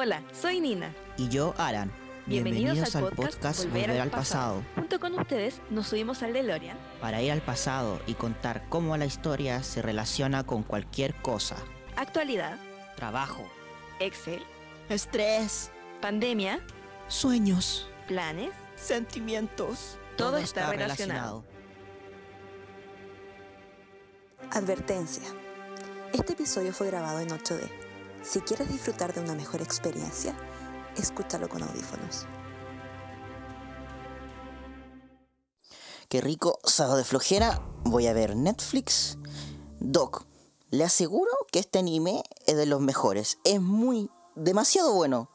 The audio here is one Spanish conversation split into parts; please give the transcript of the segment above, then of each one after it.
Hola, soy Nina. Y yo, Aran. Bienvenidos, al, podcast, Volver, al pasado. Junto con ustedes nos subimos al DeLorean para ir al pasado y contar cómo la historia se relaciona con cualquier cosa. Actualidad. Trabajo. Excel. Estrés. Pandemia. Sueños. Planes. Sentimientos. Todo, está, relacionado. Advertencia. Este episodio fue grabado en 8D. Si quieres disfrutar de una mejor experiencia, escúchalo con audífonos. Qué rico sábado de flojera. Voy a ver Netflix. Doc, le aseguro que este anime es de los mejores. Es muy, demasiado bueno.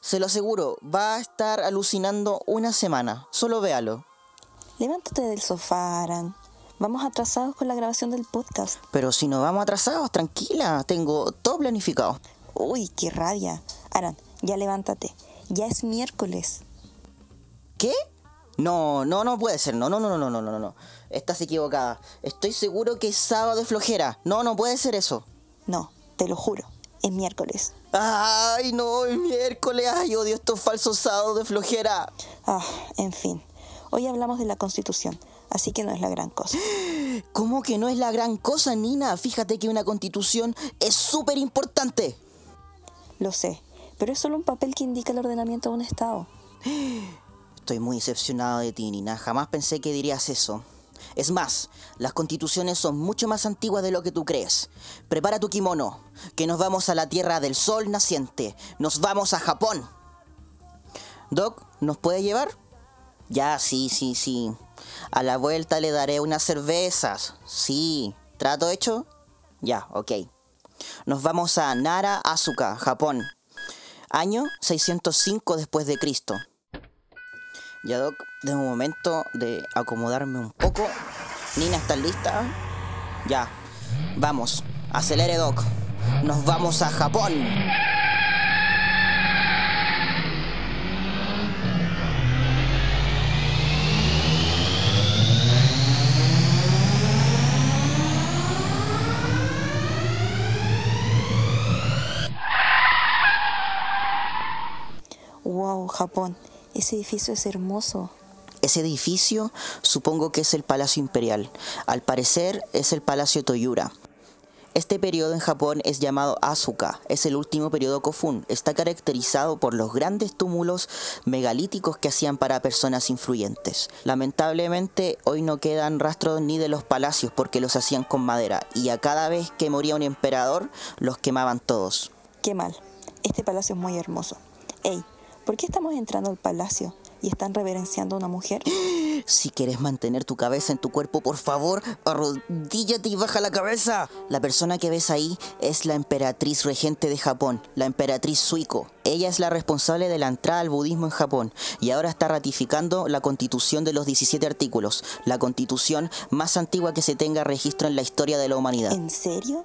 Se lo aseguro, va a estar alucinando una semana. Solo véalo. Levántate del sofá, Aran. Vamos atrasados con la grabación del podcast. Pero si no vamos atrasados, tranquila. Tengo todo planificado. Uy, qué rabia. Aran, ya levántate. Ya es miércoles. ¿Qué? No, no, no puede ser. No, no, no, no, no, no, no. Estás equivocada. Estoy seguro que es sábado de flojera. No, no puede ser eso. No, te lo juro. Es miércoles. Ay, no, es miércoles. Ay, odio estos falsos sábados de flojera. Ah, en fin. Hoy hablamos de la Constitución, así que no es la gran cosa. ¿Cómo que no es la gran cosa, Nina? Fíjate que una Constitución es súper importante. Lo sé, pero es solo un papel que indica el ordenamiento de un Estado. Estoy muy decepcionado de ti, Nina. Jamás pensé que dirías eso. Es más, las constituciones son mucho más antiguas de lo que tú crees. Prepara tu kimono, que nos vamos a la tierra del sol naciente. Nos vamos a Japón. Doc, ¿nos puede llevar? Ya, sí, sí, sí. A la vuelta le daré unas cervezas. Sí. ¿Trato hecho? Ya, ok. Nos vamos a Nara Asuka, Japón. Año 605 después de Cristo. Ya, Doc, de un momento de acomodarme un poco. Nina, ¿estás lista? Ya. Vamos. Acelere, Doc. Nos vamos a Japón. Wow, Japón. Ese edificio es hermoso. Ese edificio supongo que es el Palacio Imperial. Al parecer es el Palacio Toyura. Este periodo en Japón es llamado Asuka, es el último periodo Kofun. Está caracterizado por los grandes túmulos megalíticos que hacían para personas influyentes. Lamentablemente hoy no quedan rastros ni de los palacios porque los hacían con madera y a cada vez que moría un emperador los quemaban todos. Qué mal. Este palacio es muy hermoso. Ey, ¿por qué estamos entrando al palacio? y están reverenciando a una mujer? Si quieres mantener tu cabeza en tu cuerpo, por favor, arrodíllate y baja la cabeza. La persona que ves ahí es la emperatriz regente de Japón, la emperatriz Suiko. Ella es la responsable de la entrada al budismo en Japón y ahora está ratificando la constitución de los 17 artículos, la constitución más antigua que se tenga registro en la historia de la humanidad. ¿En serio?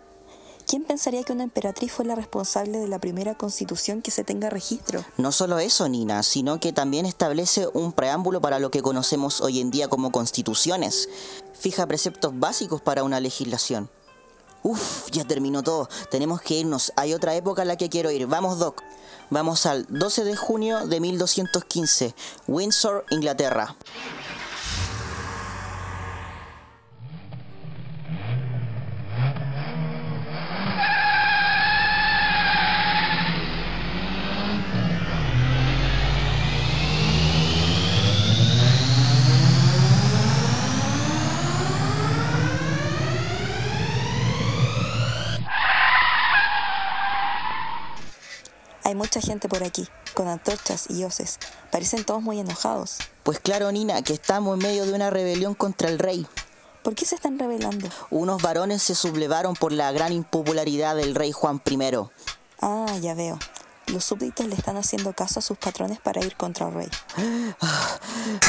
¿Quién pensaría que una emperatriz fue la responsable de la primera constitución que se tenga registro? No solo eso, Nina, sino que también establece un preámbulo para lo que conocemos hoy en día como constituciones. Fija preceptos básicos para una legislación. Uf, ya terminó todo. Tenemos que irnos. Hay otra época a la que quiero ir. Vamos, Doc. Vamos al 12 de junio de 1215, Windsor, Inglaterra. Hay mucha gente por aquí, con antorchas y hoces. Parecen todos muy enojados. Pues claro, Nina, que estamos en medio de una rebelión contra el rey. ¿Por qué se están rebelando? Unos varones se sublevaron por la gran impopularidad del rey Juan I. Ah, ya veo. Los súbditos le están haciendo caso a sus patrones para ir contra el rey.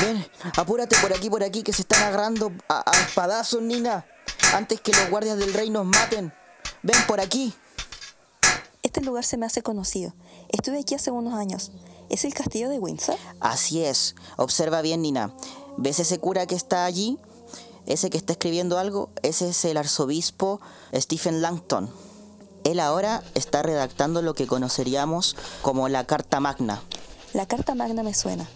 Ven, apúrate por aquí, por aquí, que se están agarrando a, a espadazos, Nina. Antes que los guardias del rey nos maten. Ven por aquí. Este lugar se me hace conocido. Estuve aquí hace unos años. ¿Es el castillo de Windsor? Así es. Observa bien, Nina. ¿Ves ese cura que está allí? Ese que está escribiendo algo, ese es el arzobispo Stephen Langton. Él ahora está redactando lo que conoceríamos como la Carta Magna. La Carta Magna me suena.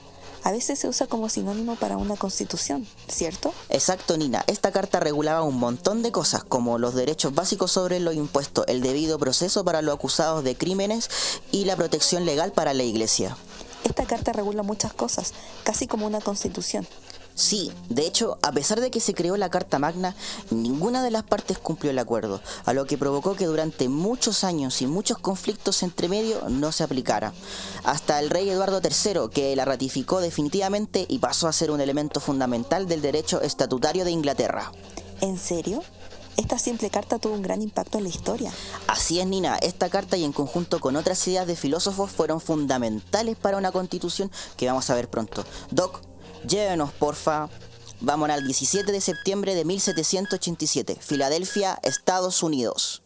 A veces se usa como sinónimo para una constitución, ¿cierto? Exacto, Nina. Esta carta regulaba un montón de cosas, como los derechos básicos sobre los impuestos, el debido proceso para los acusados de crímenes y la protección legal para la iglesia. Esta carta regula muchas cosas, casi como una constitución. Sí, de hecho, a pesar de que se creó la Carta Magna, ninguna de las partes cumplió el acuerdo, a lo que provocó que durante muchos años y muchos conflictos entre medio no se aplicara. Hasta el rey Eduardo III, que la ratificó definitivamente y pasó a ser un elemento fundamental del derecho estatutario de Inglaterra. ¿En serio? Esta simple carta tuvo un gran impacto en la historia. Así es, Nina. Esta carta y en conjunto con otras ideas de filósofos fueron fundamentales para una constitución que vamos a ver pronto. Doc, Llévenos, porfa. Vamos al 17 de septiembre de 1787, Filadelfia, Estados Unidos.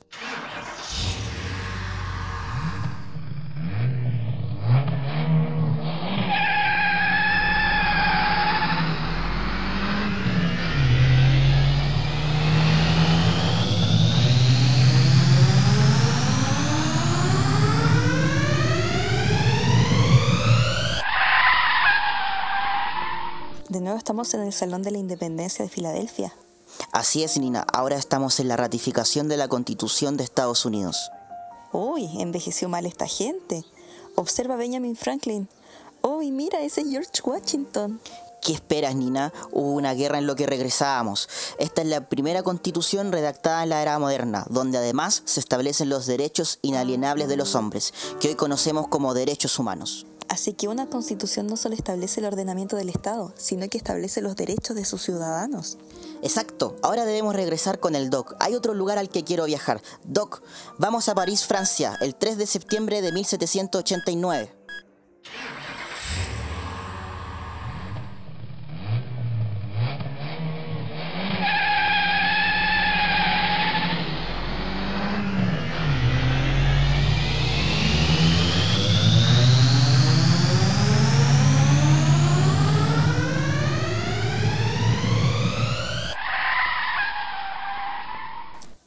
De nuevo estamos en el Salón de la Independencia de Filadelfia. Así es, Nina. Ahora estamos en la ratificación de la Constitución de Estados Unidos. Uy, envejeció mal esta gente. Observa Benjamin Franklin. Uy, mira, ese es George Washington. ¿Qué esperas, Nina? Hubo una guerra en lo que regresábamos. Esta es la primera constitución redactada en la era moderna, donde además se establecen los derechos inalienables de los hombres, que hoy conocemos como derechos humanos. Así que una constitución no solo establece el ordenamiento del Estado, sino que establece los derechos de sus ciudadanos. Exacto, ahora debemos regresar con el Doc. Hay otro lugar al que quiero viajar. Doc, vamos a París, Francia, el 3 de septiembre de 1789.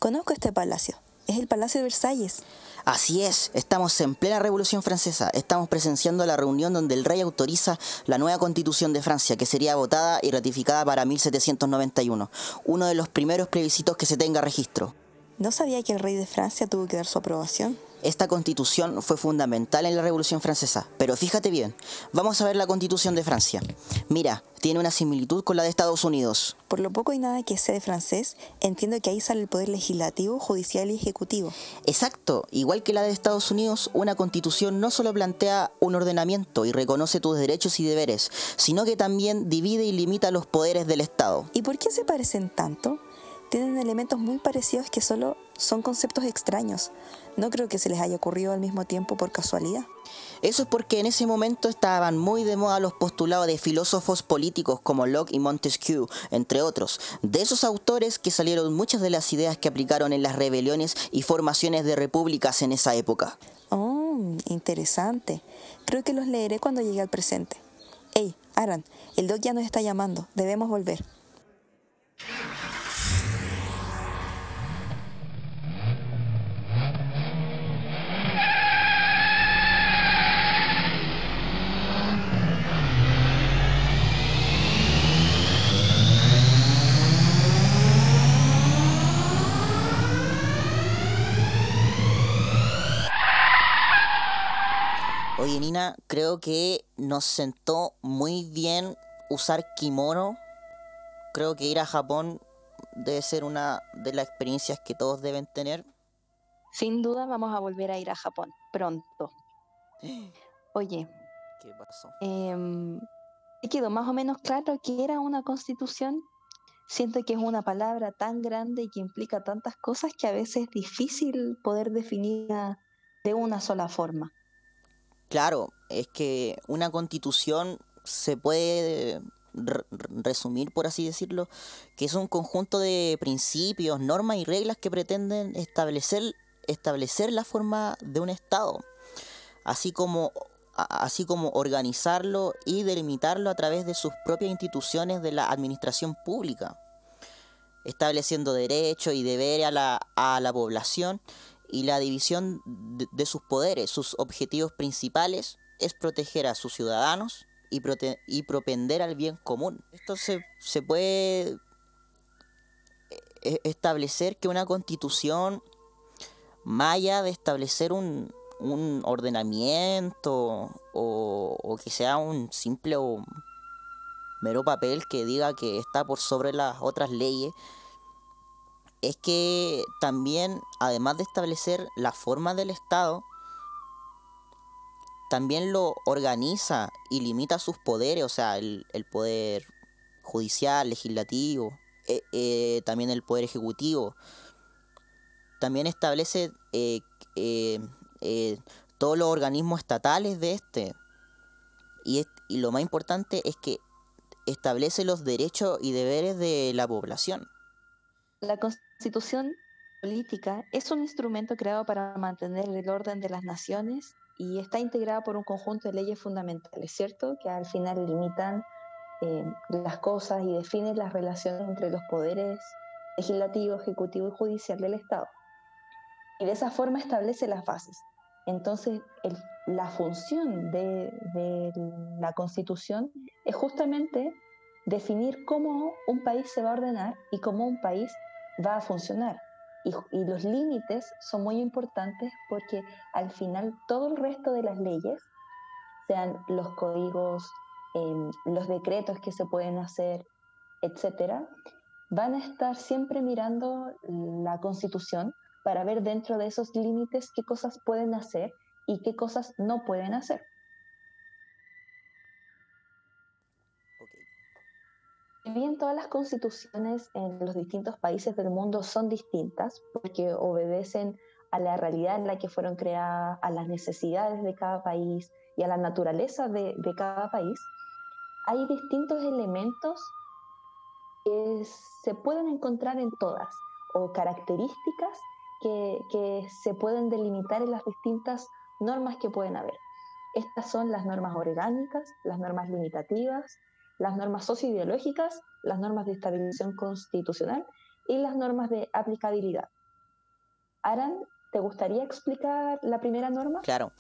Conozco este palacio. Es el Palacio de Versalles. Así es, estamos en plena Revolución Francesa. Estamos presenciando la reunión donde el rey autoriza la nueva constitución de Francia, que sería votada y ratificada para 1791, uno de los primeros plebiscitos que se tenga registro. No sabía que el rey de Francia tuvo que dar su aprobación. Esta constitución fue fundamental en la Revolución Francesa, pero fíjate bien, vamos a ver la constitución de Francia. Mira, tiene una similitud con la de Estados Unidos. Por lo poco y nada que sé de francés, entiendo que ahí sale el poder legislativo, judicial y ejecutivo. Exacto, igual que la de Estados Unidos, una constitución no solo plantea un ordenamiento y reconoce tus derechos y deberes, sino que también divide y limita los poderes del Estado. ¿Y por qué se parecen tanto? Tienen elementos muy parecidos que solo son conceptos extraños. No creo que se les haya ocurrido al mismo tiempo por casualidad. Eso es porque en ese momento estaban muy de moda los postulados de filósofos políticos como Locke y Montesquieu, entre otros. De esos autores que salieron muchas de las ideas que aplicaron en las rebeliones y formaciones de repúblicas en esa época. Oh, interesante. Creo que los leeré cuando llegue al presente. Hey, Aran, el Doc ya nos está llamando. Debemos volver. Oye, Nina, creo que nos sentó muy bien usar kimono. Creo que ir a Japón debe ser una de las experiencias que todos deben tener. Sin duda vamos a volver a ir a Japón pronto. Oye. ¿Qué pasó? Eh, quedó más o menos claro que era una constitución. Siento que es una palabra tan grande y que implica tantas cosas que a veces es difícil poder definirla de una sola forma. Claro, es que una constitución se puede resumir, por así decirlo, que es un conjunto de principios, normas y reglas que pretenden establecer, establecer la forma de un Estado, así como, así como organizarlo y delimitarlo a través de sus propias instituciones de la administración pública, estableciendo derechos y deberes a la, a la población y la división de, sus poderes. Sus objetivos principales es proteger a sus ciudadanos y, y propender al bien común. Esto se, se puede e-, establecer que una constitución, maya de establecer un, un ordenamiento o, o, que sea un simple o mero papel que diga que está por sobre las otras leyes, es que también, además de establecer la forma del Estado, también lo organiza y limita sus poderes, o sea, el, el poder judicial, legislativo, eh, eh, también el Poder Ejecutivo. También establece eh, todos los organismos estatales de este. Y, y lo más importante es que establece los derechos y deberes de la población. La constitución política es un instrumento creado para mantener el orden de las naciones y está integrada por un conjunto de leyes fundamentales, ¿cierto? Que al final limitan eh, las cosas y define las relaciones entre los poderes legislativo, ejecutivo y judicial del Estado. Y de esa forma establece las bases. Entonces, la función de, la Constitución es justamente definir cómo un país se va a ordenar y cómo un país va a funcionar. Y, los límites son muy importantes porque al final todo el resto de las leyes, sean los códigos Em, los decretos que se pueden hacer, etcétera, van a estar siempre mirando la Constitución para ver dentro de esos límites qué cosas pueden hacer y qué cosas no pueden hacer. Bien todas las constituciones en los distintos países del mundo son distintas, porque obedecen a la realidad en la que fueron creadas, a las necesidades de cada país y a la naturaleza de, de cada país, hay distintos elementos que se pueden encontrar en todas o características que, se pueden delimitar en las distintas normas que pueden haber. Estas son las normas orgánicas, las normas limitativas, las normas socioideológicas, las normas de estabilización constitucional y las normas de aplicabilidad. Aran, ¿te gustaría explicar la primera norma? Claro.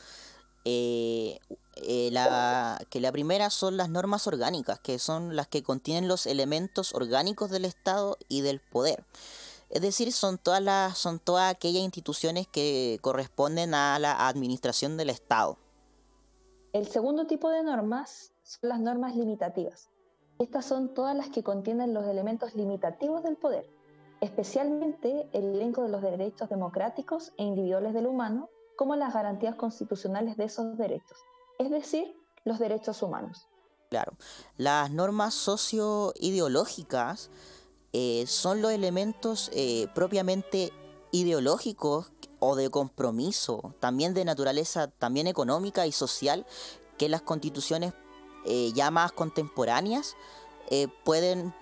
Eh, eh, la, que la primera son las normas orgánicas, que son las que contienen los elementos orgánicos del Estado y del poder. Es decir, son todas, las, son todas aquellas instituciones que corresponden a la administración del Estado. El segundo tipo de normas son las normas limitativas. Estas son todas las que contienen los elementos limitativos del poder, especialmente el elenco de los derechos democráticos e individuales del humano, como las garantías constitucionales de esos derechos es decir, los derechos humanos. Claro, las normas socioideológicas eh, son los elementos eh, propiamente ideológicos o de compromiso, también de naturaleza también económica y social, que las constituciones eh, ya más contemporáneas pueden,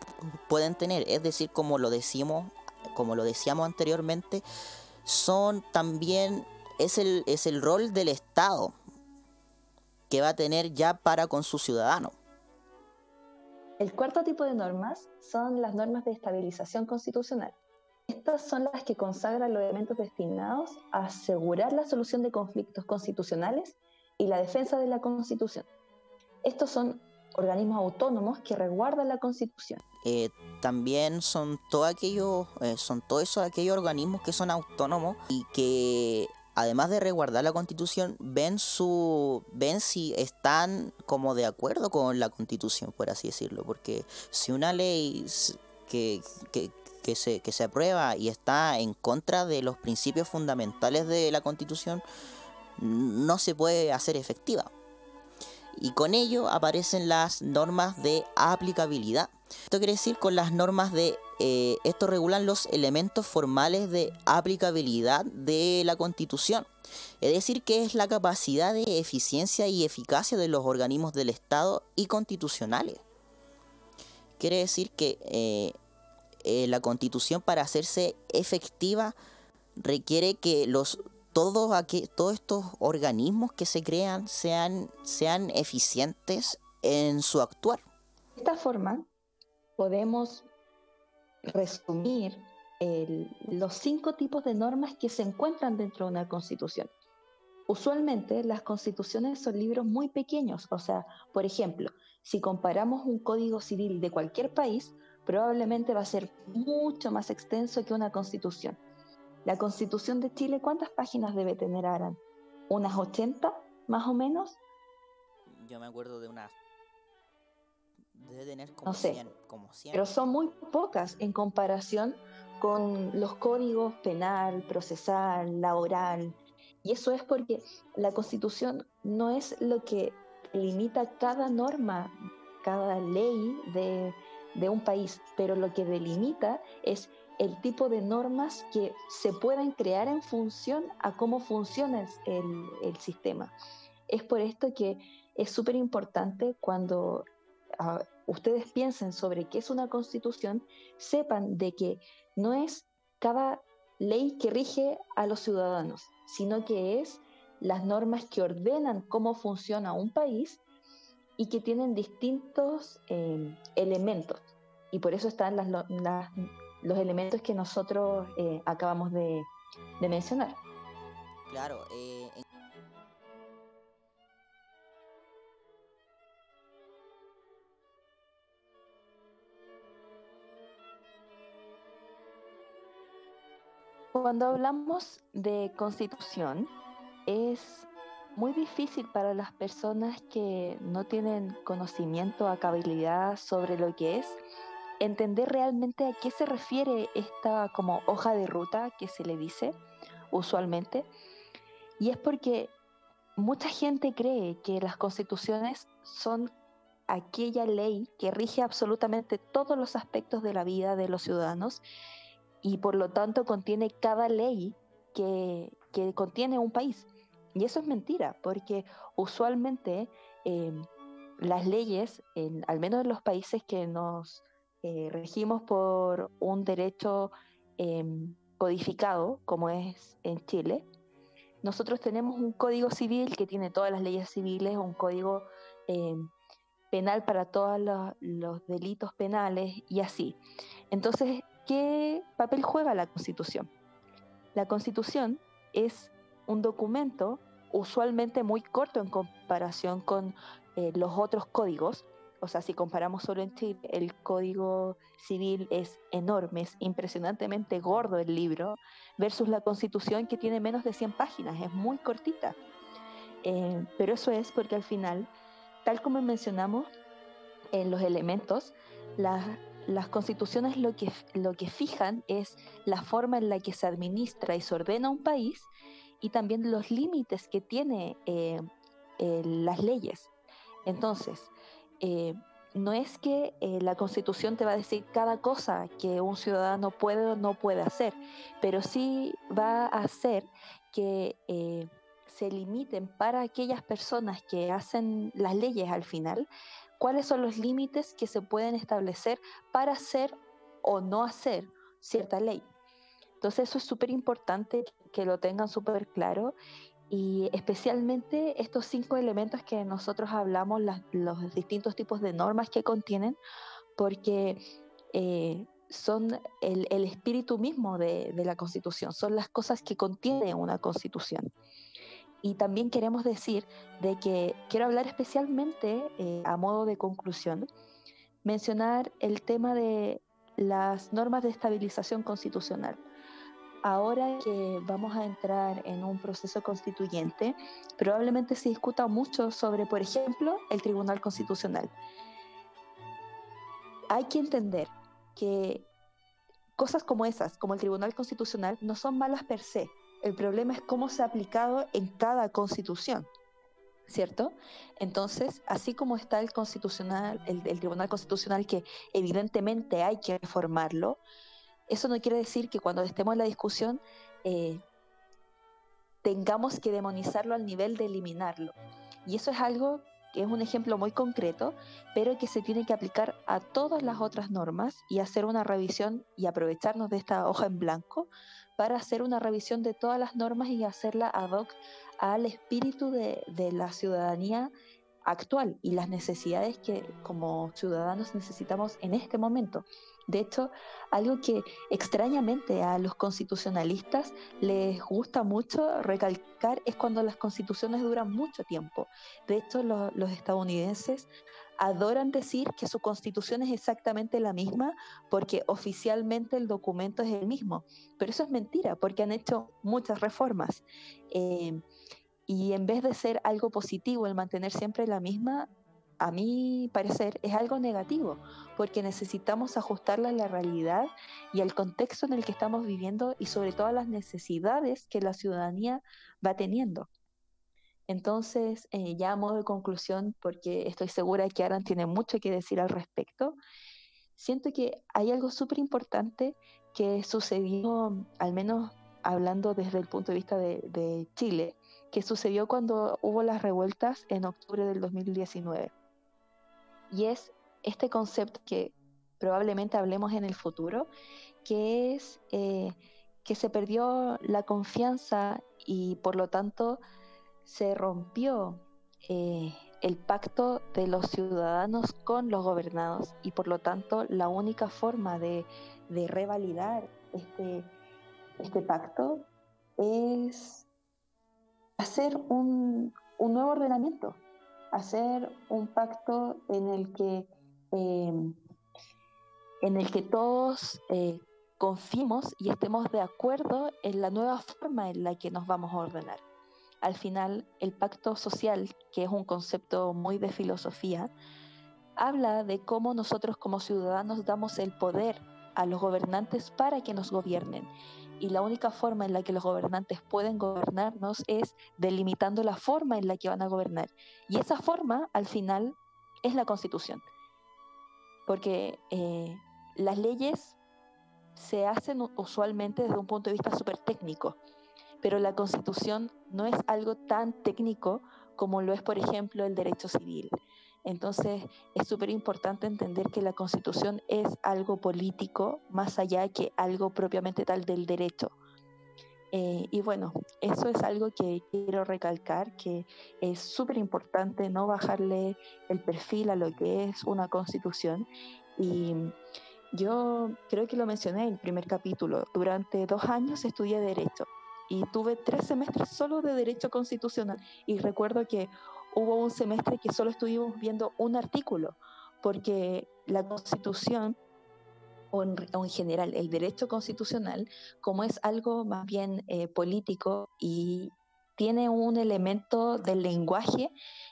pueden tener. Es decir, como lo decimos, como lo decíamos anteriormente, son también es el, es el rol del Estado que va a tener ya para con su ciudadano. El cuarto tipo de normas son las normas de estabilización constitucional. Estas son las que consagran los elementos destinados a asegurar la solución de conflictos constitucionales y la defensa de la Constitución. Estos son organismos autónomos que resguardan la Constitución. Eh, también son todos aquellos, eh, son todos esos aquellos organismos que son autónomos y que además de resguardar la constitución, ven su ven si están como de acuerdo con la constitución, por así decirlo. Porque si una ley que, que, se, que se aprueba y está en contra de los principios fundamentales de la constitución, no se puede hacer efectiva. Y con ello aparecen las normas de aplicabilidad. Esto quiere decir con las normas de eh, esto regulan los elementos formales de aplicabilidad de la Constitución. Es decir, que es la capacidad de eficiencia y eficacia de los organismos del Estado y constitucionales. Quiere decir que eh, eh, la Constitución para hacerse efectiva requiere que los todos, aquí, todos estos organismos que se crean sean, sean eficientes en su actuar. De esta forma, podemos resumir los cinco tipos de normas que se encuentran dentro de una constitución. Usualmente las constituciones son libros muy pequeños, o sea, por ejemplo, si comparamos un código civil de cualquier país, probablemente va a ser mucho más extenso que una constitución. La constitución de Chile, ¿cuántas páginas debe tener Aran? ¿Unas 80 más o menos? Yo me acuerdo de unas Debe tener como, como Pero son muy pocas en comparación con los códigos penal, procesal, laboral. Y eso es porque la constitución no es lo que limita cada norma, cada ley de, un país, pero lo que delimita es el tipo de normas que se puedan crear en función a cómo funciona el, sistema. Es por esto que es súper importante cuando ustedes piensen sobre qué es una constitución, sepan de que no es cada ley que rige a los ciudadanos, sino que es las normas que ordenan cómo funciona un país y que tienen distintos eh, elementos. Y por eso están los elementos que nosotros eh, acabamos de, mencionar. Claro, eh, Cuando hablamos de constitución, es muy difícil para las personas que no tienen conocimiento, acabilidad sobre lo que es, entender realmente a qué se refiere esta como hoja de ruta que se le dice usualmente. Y es porque mucha gente cree que las constituciones son aquella ley que rige absolutamente todos los aspectos de la vida de los ciudadanos y por lo tanto contiene cada ley que, contiene un país. Y eso es mentira, porque usualmente em, las leyes, al menos en los países que nos eh, regimos por un derecho em, codificado, como es en Chile, nosotros tenemos un código civil que tiene todas las leyes civiles, un código em, penal para todos los, delitos penales y así. Entonces, ¿qué papel juega la Constitución? La Constitución es un documento usualmente muy corto en comparación con eh, los otros códigos. O sea, si comparamos solo en Chile, el Código Civil es enorme, es impresionantemente gordo el libro, versus la Constitución que tiene menos de 100 páginas, es muy cortita. Eh, pero eso es porque al final, tal como mencionamos en los elementos, la, las constituciones lo que, lo que fijan es la forma en la que se administra y se ordena un país y también los límites que tiene eh, las leyes. Entonces, eh, no es que la constitución te va a decir cada cosa que un ciudadano puede o no puede hacer, pero sí va a hacer que se limiten para aquellas personas que hacen las leyes al final cuáles son los límites que se pueden establecer para hacer o no hacer cierta ley. Entonces eso es súper importante que lo tengan súper claro y especialmente estos cinco elementos que nosotros hablamos, los distintos tipos de normas que contienen, porque eh, son el, espíritu mismo de, de la constitución, son las cosas que contiene una constitución. Y también queremos decir de que quiero hablar especialmente eh, a modo de conclusión, mencionar el tema de las normas de estabilización constitucional. Ahora que vamos a entrar en un proceso constituyente, probablemente se discuta mucho sobre, por ejemplo, el Tribunal Constitucional. Hay que entender que cosas como esas, como el Tribunal Constitucional, no son malas per se, el problema es cómo se ha aplicado en cada constitución, ¿cierto? Entonces, así como está el constitucional, el, Tribunal Constitucional, que evidentemente hay que reformarlo, eso no quiere decir que cuando estemos en la discusión eh, tengamos que demonizarlo al nivel de eliminarlo. Y eso es algo que es un ejemplo muy concreto, pero que se tiene que aplicar a todas las otras normas y hacer una revisión y aprovecharnos de esta hoja en blanco para hacer una revisión de todas las normas y hacerla ad hoc al espíritu de, la ciudadanía actual y las necesidades que como ciudadanos necesitamos en este momento. De hecho, algo que extrañamente a los constitucionalistas les gusta mucho recalcar es cuando las constituciones duran mucho tiempo. De hecho, los estadounidenses adoran decir que su constitución es exactamente la misma porque oficialmente el documento es el mismo. Pero eso es mentira porque han hecho muchas reformas. Eh, y en vez de ser algo positivo el mantener siempre la misma, a mi parecer, es algo negativo, porque necesitamos ajustarla a la realidad y al contexto en el que estamos viviendo y sobre todo a las necesidades que la ciudadanía va teniendo. Entonces, eh, ya a modo de conclusión, porque estoy segura que Aran tiene mucho que decir al respecto, siento que hay algo súper importante que sucedió, al menos hablando desde el punto de vista de Chile, que sucedió cuando hubo las revueltas en octubre del 2019 y es este concepto que probablemente hablemos en el futuro, que es eh, que se perdió la confianza y por lo tanto se rompió eh, el pacto de los ciudadanos con los gobernados y por lo tanto la única forma de, revalidar este, este pacto es hacer un nuevo ordenamiento, hacer un pacto en el que, em, en el que todos eh, confiemos y estemos de acuerdo en la nueva forma en la que nos vamos a ordenar. Al final, el pacto social, que es un concepto muy de filosofía, habla de cómo nosotros como ciudadanos damos el poder a los gobernantes para que nos gobiernen y la única forma en la que los gobernantes pueden gobernarnos es delimitando la forma en la que van a gobernar. Y esa forma, al final, es la constitución. Porque eh, las leyes se hacen usualmente desde un punto de vista súper técnico, pero la constitución no es algo tan técnico como lo es, por ejemplo, el derecho civil. Entonces es súper importante entender que la constitución es algo político más allá que algo propiamente tal del derecho. Eh, y bueno, eso es algo que quiero recalcar, que es súper importante no bajarle el perfil a lo que es una constitución. Y yo creo que lo mencioné en el primer capítulo, durante dos años estudié derecho y tuve tres semestres solo de derecho constitucional. Y recuerdo que hubo un semestre que solo estuvimos viendo un artículo, porque la constitución, o en, general el derecho constitucional, como es algo más bien eh, político y tiene un elemento del lenguaje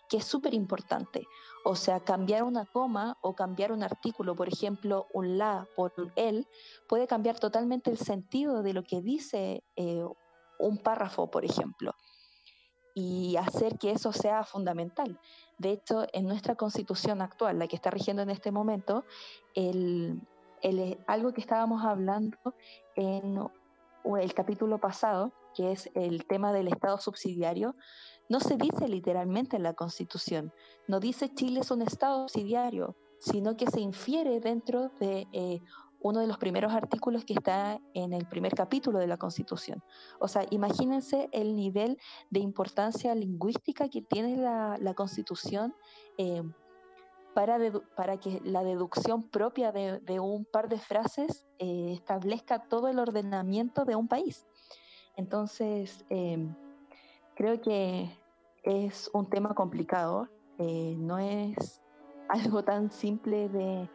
que es súper importante. O sea, cambiar una coma o cambiar un artículo, por ejemplo, un la por un el, puede cambiar totalmente el sentido de lo que dice eh, un párrafo, por ejemplo y hacer que eso sea fundamental. De hecho, en nuestra constitución actual, la que está rigiendo en este momento, el, el, algo que estábamos hablando en el capítulo pasado, que es el tema del Estado subsidiario, no se dice literalmente en la Constitución, no dice Chile es un Estado subsidiario, sino que se infiere dentro de eh, uno de los primeros artículos que está en el primer capítulo de la Constitución. O sea, imagínense el nivel de importancia lingüística que tiene la, Constitución eh, para, para, que la deducción propia de, un par de frases eh, establezca todo el ordenamiento de un país. Entonces, eh, creo que es un tema complicado, no es algo tan simple de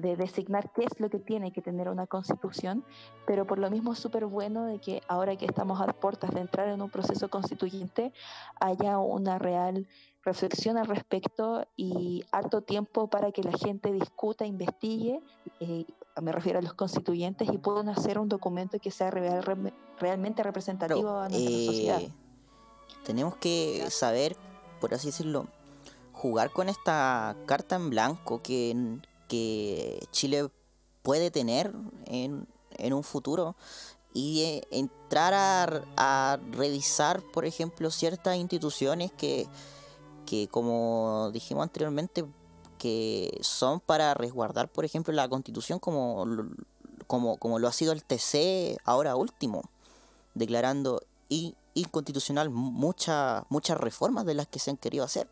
de designar qué es lo que tiene que tener una constitución, pero por lo mismo es súper bueno de que ahora que estamos a puertas de entrar en un proceso constituyente haya una real reflexión al respecto y harto tiempo para que la gente discuta, investigue, eh, me refiero a los constituyentes, y puedan hacer un documento que sea realmente representativo a nuestra eh, sociedad. Tenemos que saber, por así decirlo, jugar con esta carta en blanco que, que Chile puede tener en, un futuro y eh, entrar a, revisar, por ejemplo, ciertas instituciones que, que, como dijimos anteriormente, que son para resguardar, por ejemplo, la constitución como, como, como lo ha sido el TC ahora último, declarando inconstitucional muchas muchas reformas de las que se han querido hacer.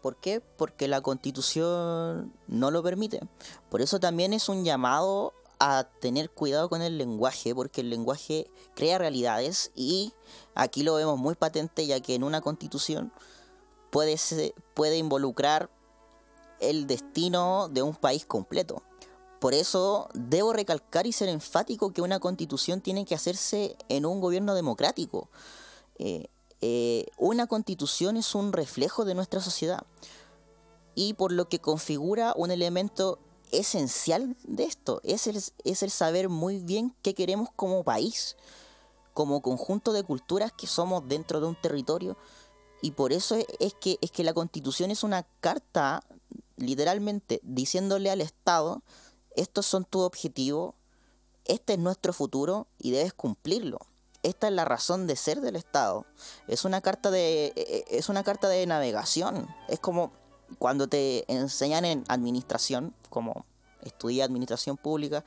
¿Por qué? Porque la constitución no lo permite. Por eso también es un llamado a tener cuidado con el lenguaje, porque el lenguaje crea realidades y aquí lo vemos muy patente ya que en una constitución puede, puede involucrar el destino de un país completo. Por eso debo recalcar y ser enfático que una constitución tiene que hacerse en un gobierno democrático. Eh, eh, una constitución es un reflejo de nuestra sociedad. Y por lo que configura un elemento esencial de esto, es el, es el saber muy bien qué queremos como país, como conjunto de culturas que somos dentro de un territorio. Y por eso es que, es que la constitución es una carta literalmente diciéndole al Estado, estos son tus objetivos, este es nuestro futuro y debes cumplirlo esta es la razón de ser del Estado. Es una carta de, e, e, es una carta de navegación. Es como cuando te enseñan en administración, como estudié administración pública,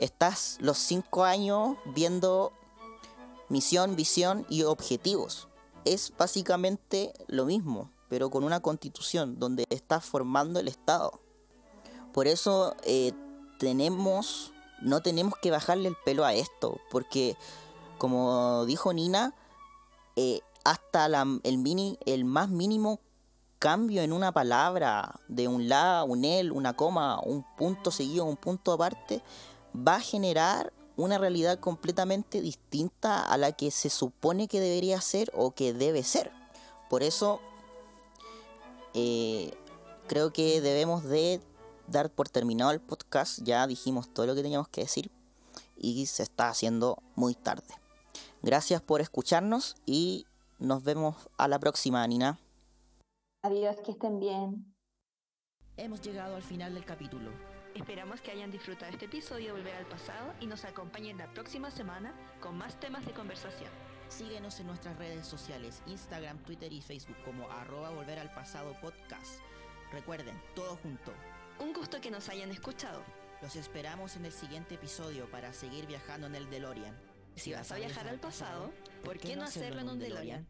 estás los cinco años viendo misión, visión y objetivos. Es básicamente lo mismo, pero con una constitución donde estás formando el Estado. Por eso eh, tenemos, no tenemos que bajarle el pelo a esto, porque como dijo Nina, eh, hasta el, más mínimo cambio en una palabra, de un la, un el, una coma, un punto seguido, un punto aparte, va a generar una realidad completamente distinta a la que se supone que debería ser o que debe ser. Por eso eh, creo que debemos de dar por terminado el podcast. Ya dijimos todo lo que teníamos que decir y se está haciendo muy tarde. Gracias por escucharnos y nos vemos a la próxima, Nina. Adiós, que estén bien. Hemos llegado al final del capítulo. Esperamos que hayan disfrutado este episodio de Volver al Pasado y nos acompañen la próxima semana con más temas de conversación. Síguenos en nuestras redes sociales, Instagram, Twitter y Facebook como arroba Volver al Pasado Podcast. Recuerden, todo junto. Un gusto que nos hayan escuchado. Los esperamos en el siguiente episodio para seguir viajando en el DeLorean. Si vas a viajar al pasado, ¿por qué no hacerlo en un DeLorean?